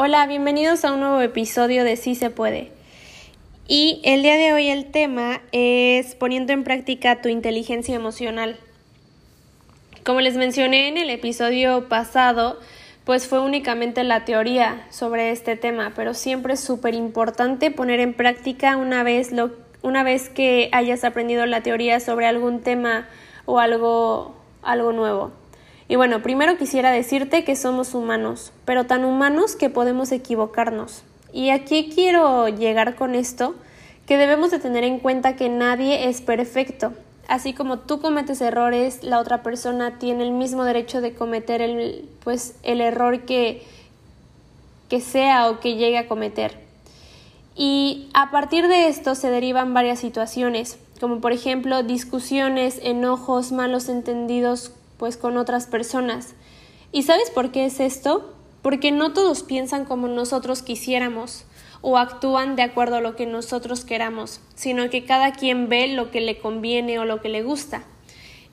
Hola, bienvenidos a un nuevo episodio de Sí se puede. Y el día de hoy el tema es poniendo en práctica tu inteligencia emocional. Como les mencioné en el episodio pasado, pues fue únicamente la teoría sobre este tema, pero siempre es súper importante poner en práctica una vez, lo, una vez que hayas aprendido la teoría sobre algún tema o algo, algo nuevo. Y bueno, primero quisiera decirte que somos humanos, pero tan humanos que podemos equivocarnos. Y aquí quiero llegar con esto, que debemos de tener en cuenta que nadie es perfecto. Así como tú cometes errores, la otra persona tiene el mismo derecho de cometer el, pues, el error que, que sea o que llegue a cometer. Y a partir de esto se derivan varias situaciones, como por ejemplo discusiones, enojos, malos entendidos pues con otras personas. ¿Y sabes por qué es esto? Porque no todos piensan como nosotros quisiéramos o actúan de acuerdo a lo que nosotros queramos, sino que cada quien ve lo que le conviene o lo que le gusta.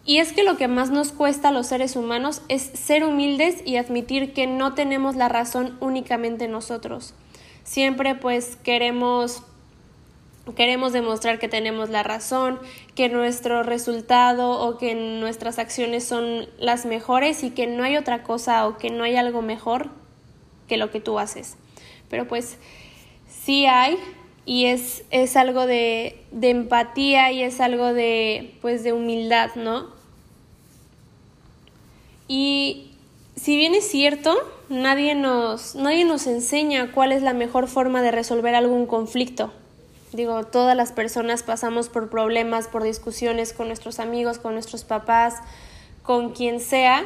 Y es que lo que más nos cuesta a los seres humanos es ser humildes y admitir que no tenemos la razón únicamente nosotros. Siempre pues queremos queremos demostrar que tenemos la razón, que nuestro resultado o que nuestras acciones son las mejores y que no hay otra cosa o que no hay algo mejor que lo que tú haces. Pero pues sí hay y es, es algo de, empatía y es algo de pues de humildad, ¿no? Y si bien es cierto, nadie nos, nadie nos enseña cuál es la mejor forma de resolver algún conflicto. Digo, todas las personas pasamos por problemas, por discusiones con nuestros amigos, con nuestros papás, con quien sea,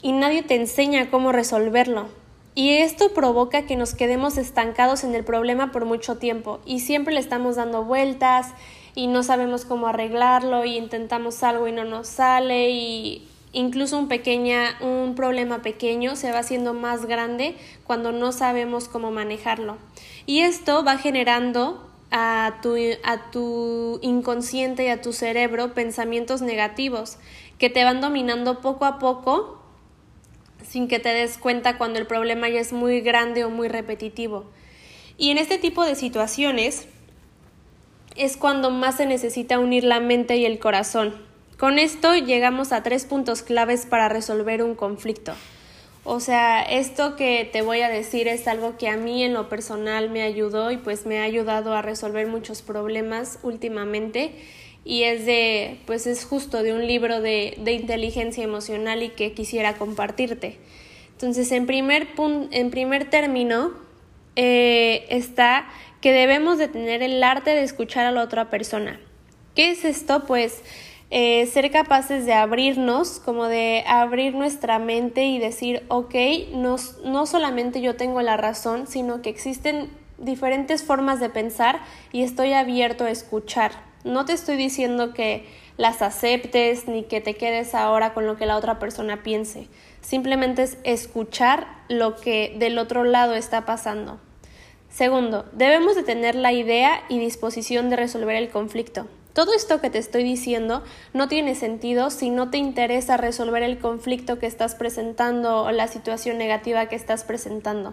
y nadie te enseña cómo resolverlo. Y esto provoca que nos quedemos estancados en el problema por mucho tiempo y siempre le estamos dando vueltas y no sabemos cómo arreglarlo y intentamos algo y no nos sale y incluso un pequeña un problema pequeño se va haciendo más grande cuando no sabemos cómo manejarlo. Y esto va generando a tu, a tu inconsciente y a tu cerebro pensamientos negativos que te van dominando poco a poco sin que te des cuenta cuando el problema ya es muy grande o muy repetitivo. Y en este tipo de situaciones es cuando más se necesita unir la mente y el corazón. Con esto llegamos a tres puntos claves para resolver un conflicto. O sea, esto que te voy a decir es algo que a mí en lo personal me ayudó y pues me ha ayudado a resolver muchos problemas últimamente y es de, pues es justo de un libro de, de inteligencia emocional y que quisiera compartirte. Entonces, en primer, en primer término, eh, está que debemos de tener el arte de escuchar a la otra persona. ¿Qué es esto? Pues eh, ser capaces de abrirnos, como de abrir nuestra mente y decir, ok, no, no solamente yo tengo la razón, sino que existen diferentes formas de pensar y estoy abierto a escuchar. No te estoy diciendo que las aceptes ni que te quedes ahora con lo que la otra persona piense. Simplemente es escuchar lo que del otro lado está pasando. Segundo, debemos de tener la idea y disposición de resolver el conflicto. Todo esto que te estoy diciendo no tiene sentido si no te interesa resolver el conflicto que estás presentando o la situación negativa que estás presentando.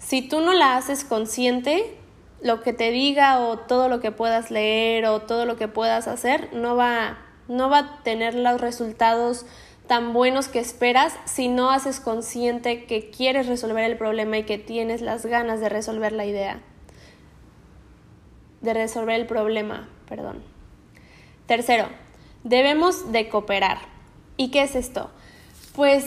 Si tú no la haces consciente, lo que te diga o todo lo que puedas leer o todo lo que puedas hacer no va, no va a tener los resultados tan buenos que esperas si no haces consciente que quieres resolver el problema y que tienes las ganas de resolver la idea. De resolver el problema, perdón. Tercero, debemos de cooperar. ¿Y qué es esto? Pues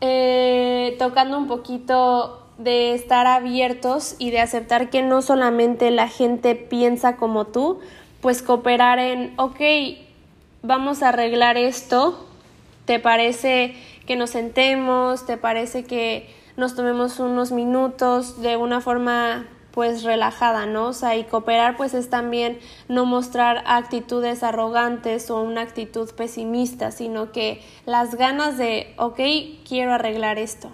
eh, tocando un poquito de estar abiertos y de aceptar que no solamente la gente piensa como tú, pues cooperar en, ok, vamos a arreglar esto, ¿te parece que nos sentemos? ¿Te parece que nos tomemos unos minutos de una forma pues relajada, ¿no? O sea, y cooperar pues es también no mostrar actitudes arrogantes o una actitud pesimista, sino que las ganas de, ok, quiero arreglar esto,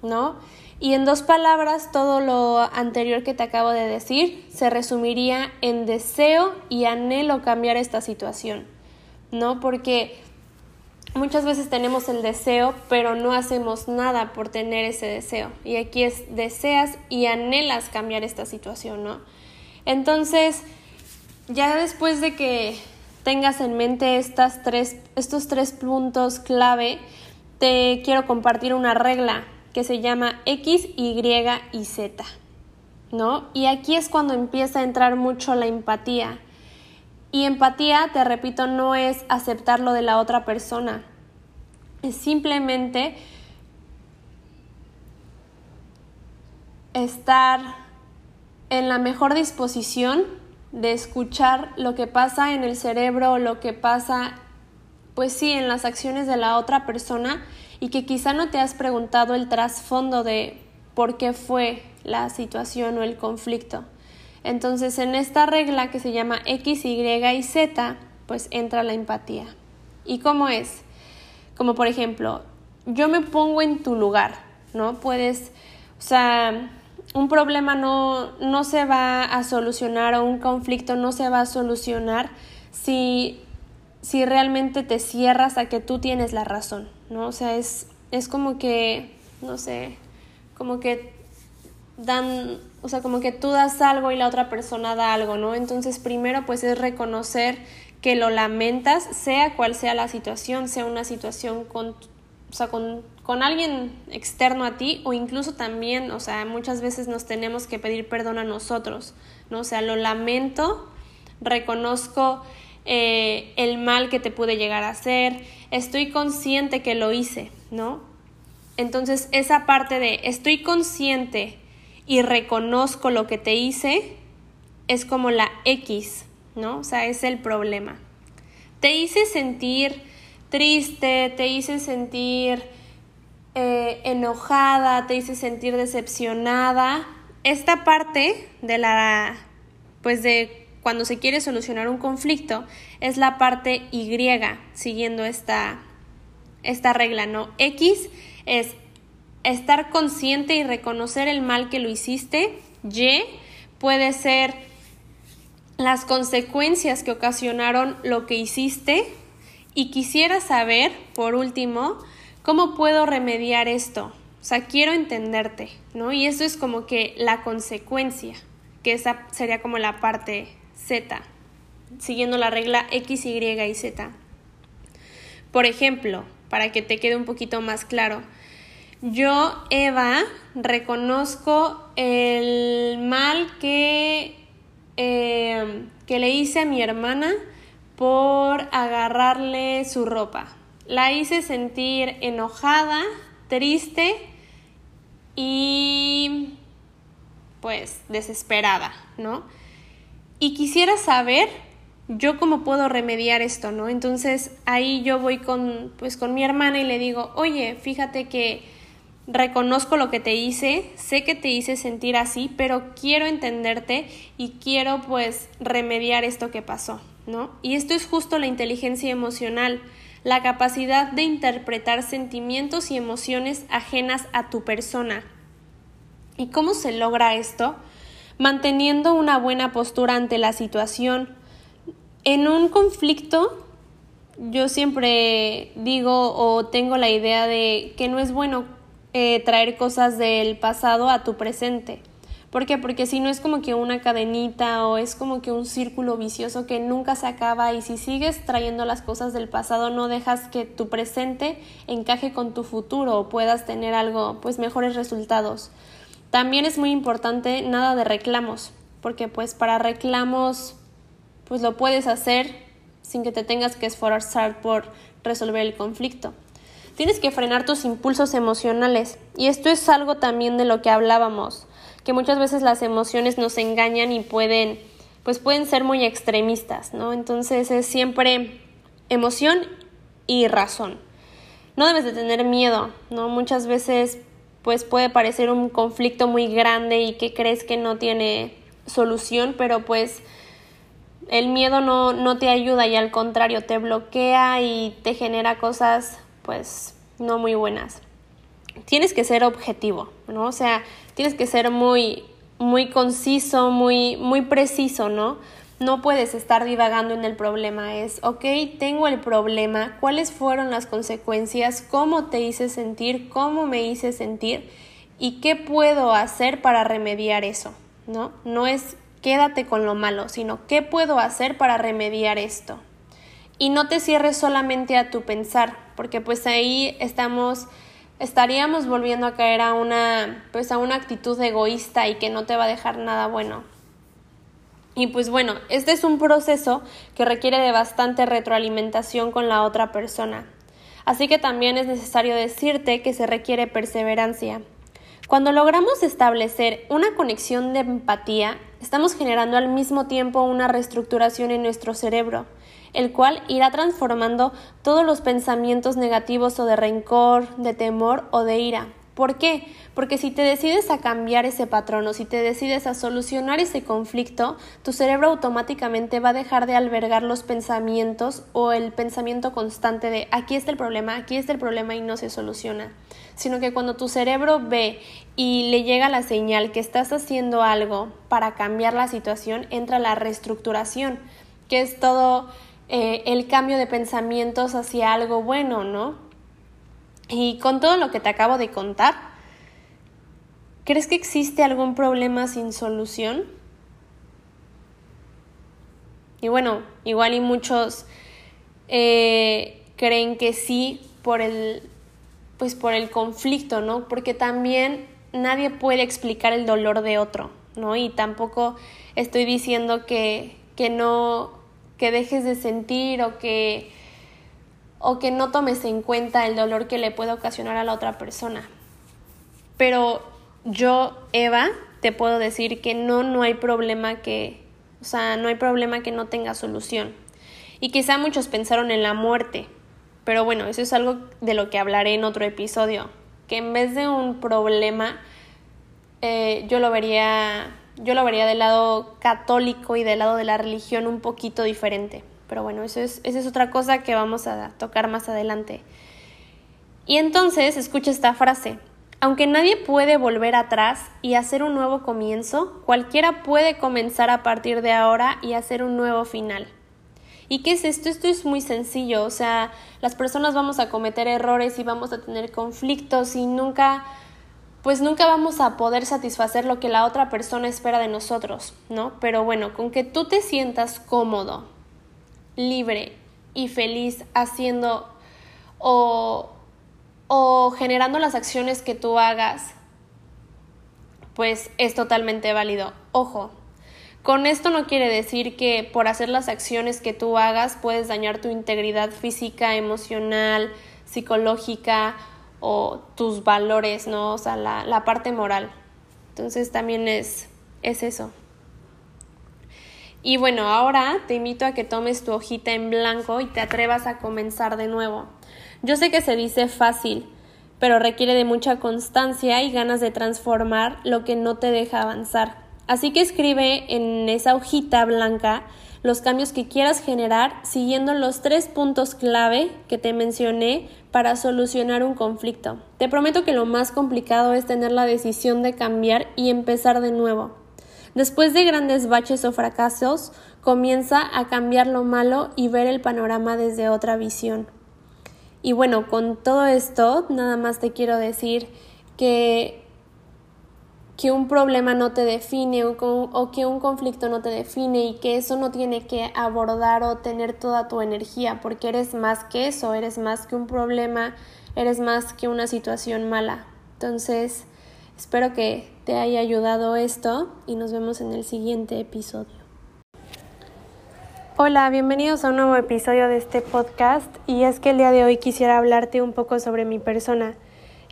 ¿no? Y en dos palabras, todo lo anterior que te acabo de decir se resumiría en deseo y anhelo cambiar esta situación, ¿no? Porque muchas veces tenemos el deseo, pero no hacemos nada por tener ese deseo. Y aquí es deseas y anhelas cambiar esta situación, ¿no? Entonces, ya después de que tengas en mente estas tres, estos tres puntos clave, te quiero compartir una regla que se llama X, Y y Z. ¿No? Y aquí es cuando empieza a entrar mucho la empatía. Y empatía, te repito, no es aceptar lo de la otra persona. Es simplemente estar en la mejor disposición de escuchar lo que pasa en el cerebro, lo que pasa, pues sí, en las acciones de la otra persona y que quizá no te has preguntado el trasfondo de por qué fue la situación o el conflicto. Entonces, en esta regla que se llama X, Y y Z, pues entra la empatía. ¿Y cómo es? Como por ejemplo, yo me pongo en tu lugar, ¿no? Puedes, o sea, un problema no, no se va a solucionar o un conflicto no se va a solucionar si, si realmente te cierras a que tú tienes la razón, ¿no? O sea, es, es como que, no sé, como que dan, o sea, como que tú das algo y la otra persona da algo, ¿no? Entonces, primero pues es reconocer que lo lamentas, sea cual sea la situación, sea una situación con, o sea, con con alguien externo a ti o incluso también, o sea, muchas veces nos tenemos que pedir perdón a nosotros, ¿no? O sea, lo lamento, reconozco eh, el mal que te pude llegar a hacer, estoy consciente que lo hice, ¿no? Entonces, esa parte de estoy consciente y reconozco lo que te hice es como la X, ¿no? O sea, es el problema. Te hice sentir triste, te hice sentir eh, enojada, te hice sentir decepcionada. Esta parte de la, pues de cuando se quiere solucionar un conflicto, es la parte Y, siguiendo esta, esta regla, ¿no? X es estar consciente y reconocer el mal que lo hiciste. Y puede ser las consecuencias que ocasionaron lo que hiciste. Y quisiera saber, por último, ¿Cómo puedo remediar esto? O sea, quiero entenderte, ¿no? Y eso es como que la consecuencia, que esa sería como la parte Z, siguiendo la regla X, Y y Z. Por ejemplo, para que te quede un poquito más claro, yo, Eva, reconozco el mal que, eh, que le hice a mi hermana por agarrarle su ropa, la hice sentir enojada, triste y pues desesperada, ¿no? Y quisiera saber yo cómo puedo remediar esto, ¿no? Entonces ahí yo voy con pues con mi hermana y le digo, "Oye, fíjate que reconozco lo que te hice, sé que te hice sentir así, pero quiero entenderte y quiero pues remediar esto que pasó, ¿no? Y esto es justo la inteligencia emocional la capacidad de interpretar sentimientos y emociones ajenas a tu persona. ¿Y cómo se logra esto? Manteniendo una buena postura ante la situación. En un conflicto, yo siempre digo o tengo la idea de que no es bueno eh, traer cosas del pasado a tu presente. ¿Por qué? Porque si no es como que una cadenita o es como que un círculo vicioso que nunca se acaba y si sigues trayendo las cosas del pasado no dejas que tu presente encaje con tu futuro o puedas tener algo, pues mejores resultados. También es muy importante nada de reclamos, porque pues para reclamos pues lo puedes hacer sin que te tengas que esforzar por resolver el conflicto. Tienes que frenar tus impulsos emocionales y esto es algo también de lo que hablábamos que muchas veces las emociones nos engañan y pueden, pues pueden ser muy extremistas, ¿no? Entonces es siempre emoción y razón. No debes de tener miedo, ¿no? Muchas veces pues puede parecer un conflicto muy grande y que crees que no tiene solución, pero pues el miedo no, no te ayuda y al contrario te bloquea y te genera cosas pues no muy buenas. Tienes que ser objetivo, ¿no? O sea, tienes que ser muy, muy conciso, muy, muy preciso, ¿no? no puedes estar divagando en el problema. Es, ok, tengo el problema, cuáles fueron las consecuencias, cómo te hice sentir, cómo me hice sentir y qué puedo hacer para remediar eso, ¿no? No es quédate con lo malo, sino qué puedo hacer para remediar esto. Y no te cierres solamente a tu pensar, porque pues ahí estamos estaríamos volviendo a caer a una pues a una actitud egoísta y que no te va a dejar nada bueno. Y pues bueno, este es un proceso que requiere de bastante retroalimentación con la otra persona. Así que también es necesario decirte que se requiere perseverancia. Cuando logramos establecer una conexión de empatía, estamos generando al mismo tiempo una reestructuración en nuestro cerebro, el cual irá transformando todos los pensamientos negativos o de rencor, de temor o de ira. ¿Por qué? Porque si te decides a cambiar ese patrón o si te decides a solucionar ese conflicto, tu cerebro automáticamente va a dejar de albergar los pensamientos o el pensamiento constante de aquí está el problema, aquí está el problema y no se soluciona. Sino que cuando tu cerebro ve y le llega la señal que estás haciendo algo para cambiar la situación, entra la reestructuración, que es todo eh, el cambio de pensamientos hacia algo bueno, ¿no? Y con todo lo que te acabo de contar, ¿crees que existe algún problema sin solución? Y bueno, igual y muchos eh, creen que sí por el, pues por el conflicto, ¿no? Porque también nadie puede explicar el dolor de otro, ¿no? Y tampoco estoy diciendo que, que no, que dejes de sentir o que o que no tomes en cuenta el dolor que le puede ocasionar a la otra persona. Pero yo, Eva, te puedo decir que no, no hay problema que, o sea, no hay problema que no tenga solución. Y quizá muchos pensaron en la muerte, pero bueno, eso es algo de lo que hablaré en otro episodio, que en vez de un problema, eh, yo lo vería, yo lo vería del lado católico y del lado de la religión un poquito diferente. Pero bueno, eso es, esa es otra cosa que vamos a tocar más adelante. Y entonces escucha esta frase. Aunque nadie puede volver atrás y hacer un nuevo comienzo, cualquiera puede comenzar a partir de ahora y hacer un nuevo final. ¿Y qué es esto? Esto es muy sencillo, o sea, las personas vamos a cometer errores y vamos a tener conflictos y nunca, pues nunca vamos a poder satisfacer lo que la otra persona espera de nosotros, ¿no? Pero bueno, con que tú te sientas cómodo, libre y feliz haciendo o, o generando las acciones que tú hagas, pues es totalmente válido. Ojo, con esto no quiere decir que por hacer las acciones que tú hagas puedes dañar tu integridad física, emocional, psicológica o tus valores, ¿no? O sea, la, la parte moral. Entonces también es, es eso. Y bueno, ahora te invito a que tomes tu hojita en blanco y te atrevas a comenzar de nuevo. Yo sé que se dice fácil, pero requiere de mucha constancia y ganas de transformar lo que no te deja avanzar. Así que escribe en esa hojita blanca los cambios que quieras generar siguiendo los tres puntos clave que te mencioné para solucionar un conflicto. Te prometo que lo más complicado es tener la decisión de cambiar y empezar de nuevo. Después de grandes baches o fracasos, comienza a cambiar lo malo y ver el panorama desde otra visión. Y bueno, con todo esto, nada más te quiero decir que, que un problema no te define o, que un conflicto no te define y que eso no tiene que abordar o tener toda tu energía, porque eres más que eso, eres más que un problema, eres más que una situación mala. Entonces, espero que te haya ayudado esto y nos vemos en el siguiente episodio. Hola, bienvenidos a un nuevo episodio de este podcast y es que el día de hoy quisiera hablarte un poco sobre mi persona.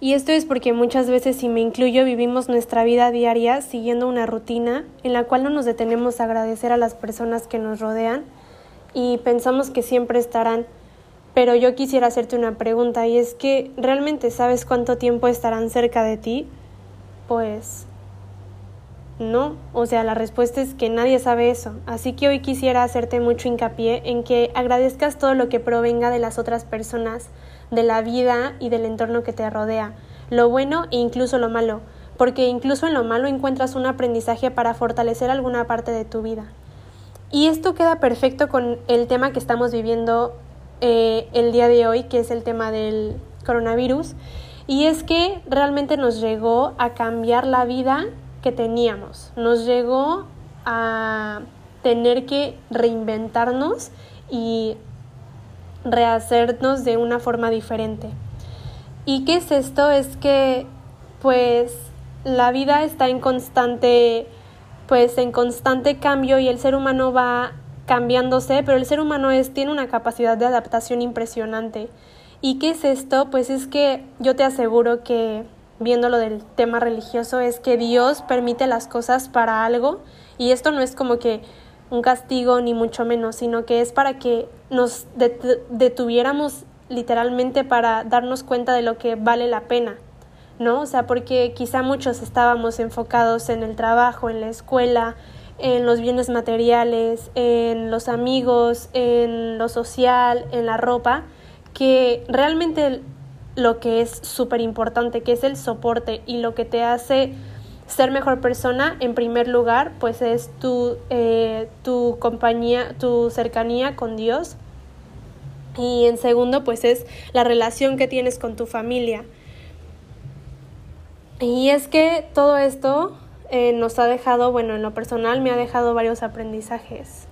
Y esto es porque muchas veces, si me incluyo, vivimos nuestra vida diaria siguiendo una rutina en la cual no nos detenemos a agradecer a las personas que nos rodean y pensamos que siempre estarán. Pero yo quisiera hacerte una pregunta y es que ¿realmente sabes cuánto tiempo estarán cerca de ti? Pues no, o sea, la respuesta es que nadie sabe eso. Así que hoy quisiera hacerte mucho hincapié en que agradezcas todo lo que provenga de las otras personas, de la vida y del entorno que te rodea, lo bueno e incluso lo malo, porque incluso en lo malo encuentras un aprendizaje para fortalecer alguna parte de tu vida. Y esto queda perfecto con el tema que estamos viviendo eh, el día de hoy, que es el tema del coronavirus. Y es que realmente nos llegó a cambiar la vida que teníamos. Nos llegó a tener que reinventarnos y rehacernos de una forma diferente. ¿Y qué es esto? Es que pues la vida está en constante pues en constante cambio y el ser humano va cambiándose, pero el ser humano es tiene una capacidad de adaptación impresionante. ¿Y qué es esto? Pues es que yo te aseguro que viendo lo del tema religioso es que Dios permite las cosas para algo y esto no es como que un castigo ni mucho menos, sino que es para que nos detuviéramos literalmente para darnos cuenta de lo que vale la pena, ¿no? O sea, porque quizá muchos estábamos enfocados en el trabajo, en la escuela, en los bienes materiales, en los amigos, en lo social, en la ropa, que realmente lo que es súper importante, que es el soporte y lo que te hace ser mejor persona, en primer lugar, pues es tu, eh, tu compañía, tu cercanía con Dios. Y en segundo, pues es la relación que tienes con tu familia. Y es que todo esto eh, nos ha dejado, bueno, en lo personal me ha dejado varios aprendizajes.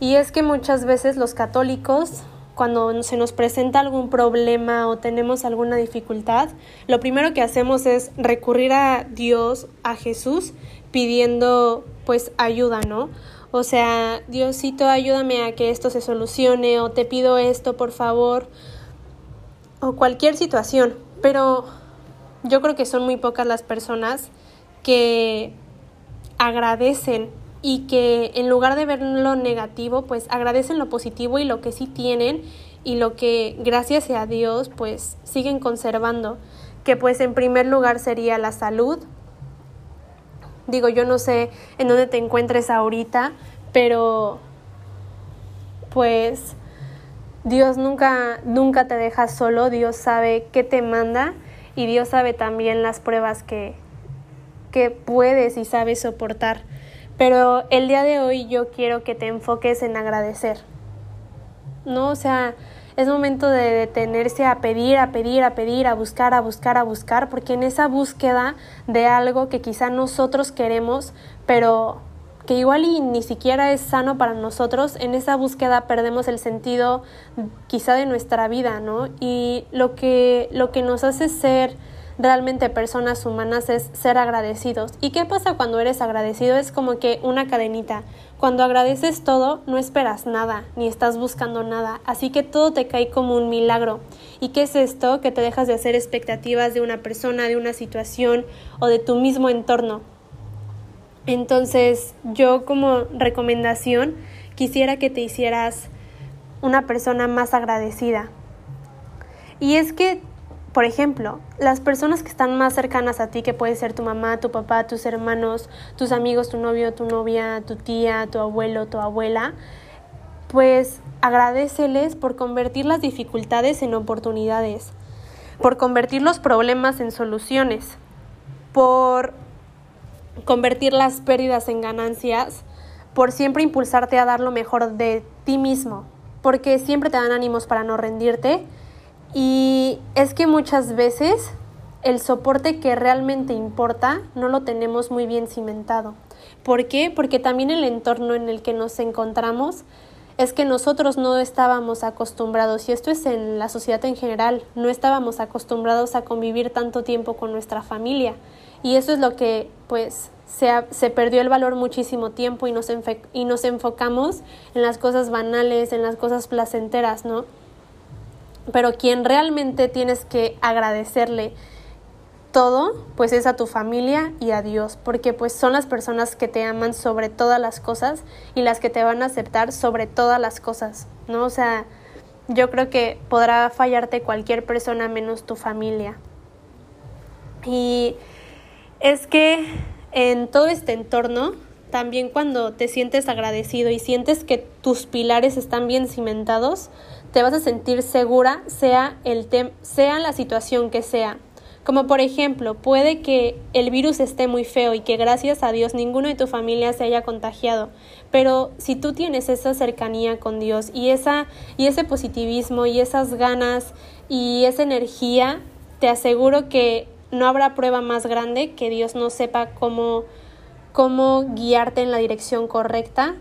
Y es que muchas veces los católicos cuando se nos presenta algún problema o tenemos alguna dificultad, lo primero que hacemos es recurrir a Dios, a Jesús, pidiendo pues ayuda, ¿no? O sea, Diosito, ayúdame a que esto se solucione o te pido esto, por favor, o cualquier situación. Pero yo creo que son muy pocas las personas que agradecen y que en lugar de ver lo negativo, pues agradecen lo positivo y lo que sí tienen y lo que gracias a Dios pues siguen conservando, que pues en primer lugar sería la salud. Digo, yo no sé en dónde te encuentres ahorita, pero pues Dios nunca nunca te deja solo, Dios sabe qué te manda y Dios sabe también las pruebas que que puedes y sabes soportar. Pero el día de hoy yo quiero que te enfoques en agradecer. ¿No? O sea, es momento de detenerse a pedir, a pedir, a pedir, a buscar, a buscar, a buscar, porque en esa búsqueda de algo que quizá nosotros queremos, pero que igual y ni siquiera es sano para nosotros, en esa búsqueda perdemos el sentido quizá de nuestra vida, ¿no? Y lo que, lo que nos hace ser realmente personas humanas es ser agradecidos. ¿Y qué pasa cuando eres agradecido? Es como que una cadenita. Cuando agradeces todo, no esperas nada, ni estás buscando nada, así que todo te cae como un milagro. ¿Y qué es esto? Que te dejas de hacer expectativas de una persona, de una situación o de tu mismo entorno. Entonces, yo como recomendación quisiera que te hicieras una persona más agradecida. Y es que por ejemplo, las personas que están más cercanas a ti, que puede ser tu mamá, tu papá, tus hermanos, tus amigos, tu novio, tu novia, tu tía, tu abuelo, tu abuela, pues agradeceles por convertir las dificultades en oportunidades, por convertir los problemas en soluciones, por convertir las pérdidas en ganancias, por siempre impulsarte a dar lo mejor de ti mismo, porque siempre te dan ánimos para no rendirte y es que muchas veces el soporte que realmente importa no lo tenemos muy bien cimentado. ¿Por qué? Porque también el entorno en el que nos encontramos es que nosotros no estábamos acostumbrados, y esto es en la sociedad en general, no estábamos acostumbrados a convivir tanto tiempo con nuestra familia. Y eso es lo que pues se, se perdió el valor muchísimo tiempo y nos, y nos enfocamos en las cosas banales, en las cosas placenteras, ¿no? Pero quien realmente tienes que agradecerle todo, pues es a tu familia y a Dios, porque pues son las personas que te aman sobre todas las cosas y las que te van a aceptar sobre todas las cosas, ¿no? O sea, yo creo que podrá fallarte cualquier persona menos tu familia. Y es que en todo este entorno, también cuando te sientes agradecido y sientes que tus pilares están bien cimentados, te vas a sentir segura, sea, el sea la situación que sea. Como por ejemplo, puede que el virus esté muy feo y que gracias a Dios ninguno de tu familia se haya contagiado, pero si tú tienes esa cercanía con Dios y esa y ese positivismo y esas ganas y esa energía, te aseguro que no habrá prueba más grande que Dios no sepa cómo cómo guiarte en la dirección correcta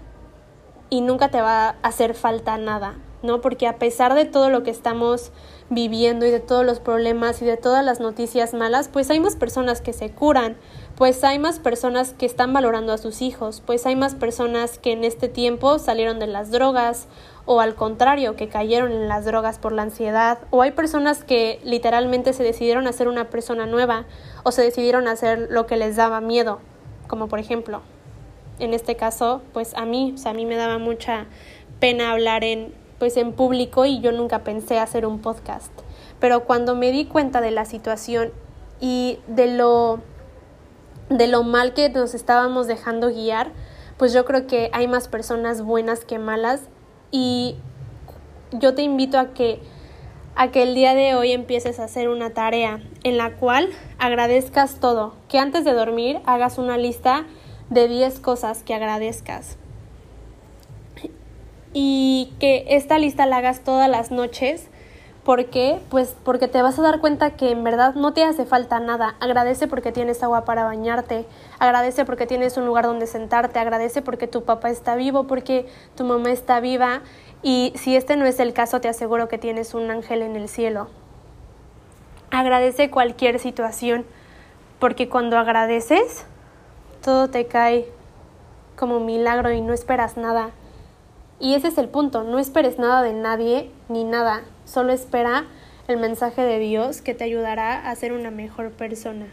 y nunca te va a hacer falta nada. ¿No? Porque a pesar de todo lo que estamos viviendo y de todos los problemas y de todas las noticias malas, pues hay más personas que se curan, pues hay más personas que están valorando a sus hijos, pues hay más personas que en este tiempo salieron de las drogas o al contrario, que cayeron en las drogas por la ansiedad, o hay personas que literalmente se decidieron a ser una persona nueva o se decidieron a hacer lo que les daba miedo, como por ejemplo, en este caso, pues a mí, o sea, a mí me daba mucha pena hablar en pues en público y yo nunca pensé hacer un podcast. Pero cuando me di cuenta de la situación y de lo de lo mal que nos estábamos dejando guiar, pues yo creo que hay más personas buenas que malas. Y yo te invito a que a que el día de hoy empieces a hacer una tarea en la cual agradezcas todo, que antes de dormir hagas una lista de 10 cosas que agradezcas y que esta lista la hagas todas las noches. ¿Por qué? Pues porque te vas a dar cuenta que en verdad no te hace falta nada. Agradece porque tienes agua para bañarte, agradece porque tienes un lugar donde sentarte, agradece porque tu papá está vivo, porque tu mamá está viva y si este no es el caso te aseguro que tienes un ángel en el cielo. Agradece cualquier situación porque cuando agradeces todo te cae como milagro y no esperas nada. Y ese es el punto, no esperes nada de nadie ni nada, solo espera el mensaje de Dios que te ayudará a ser una mejor persona.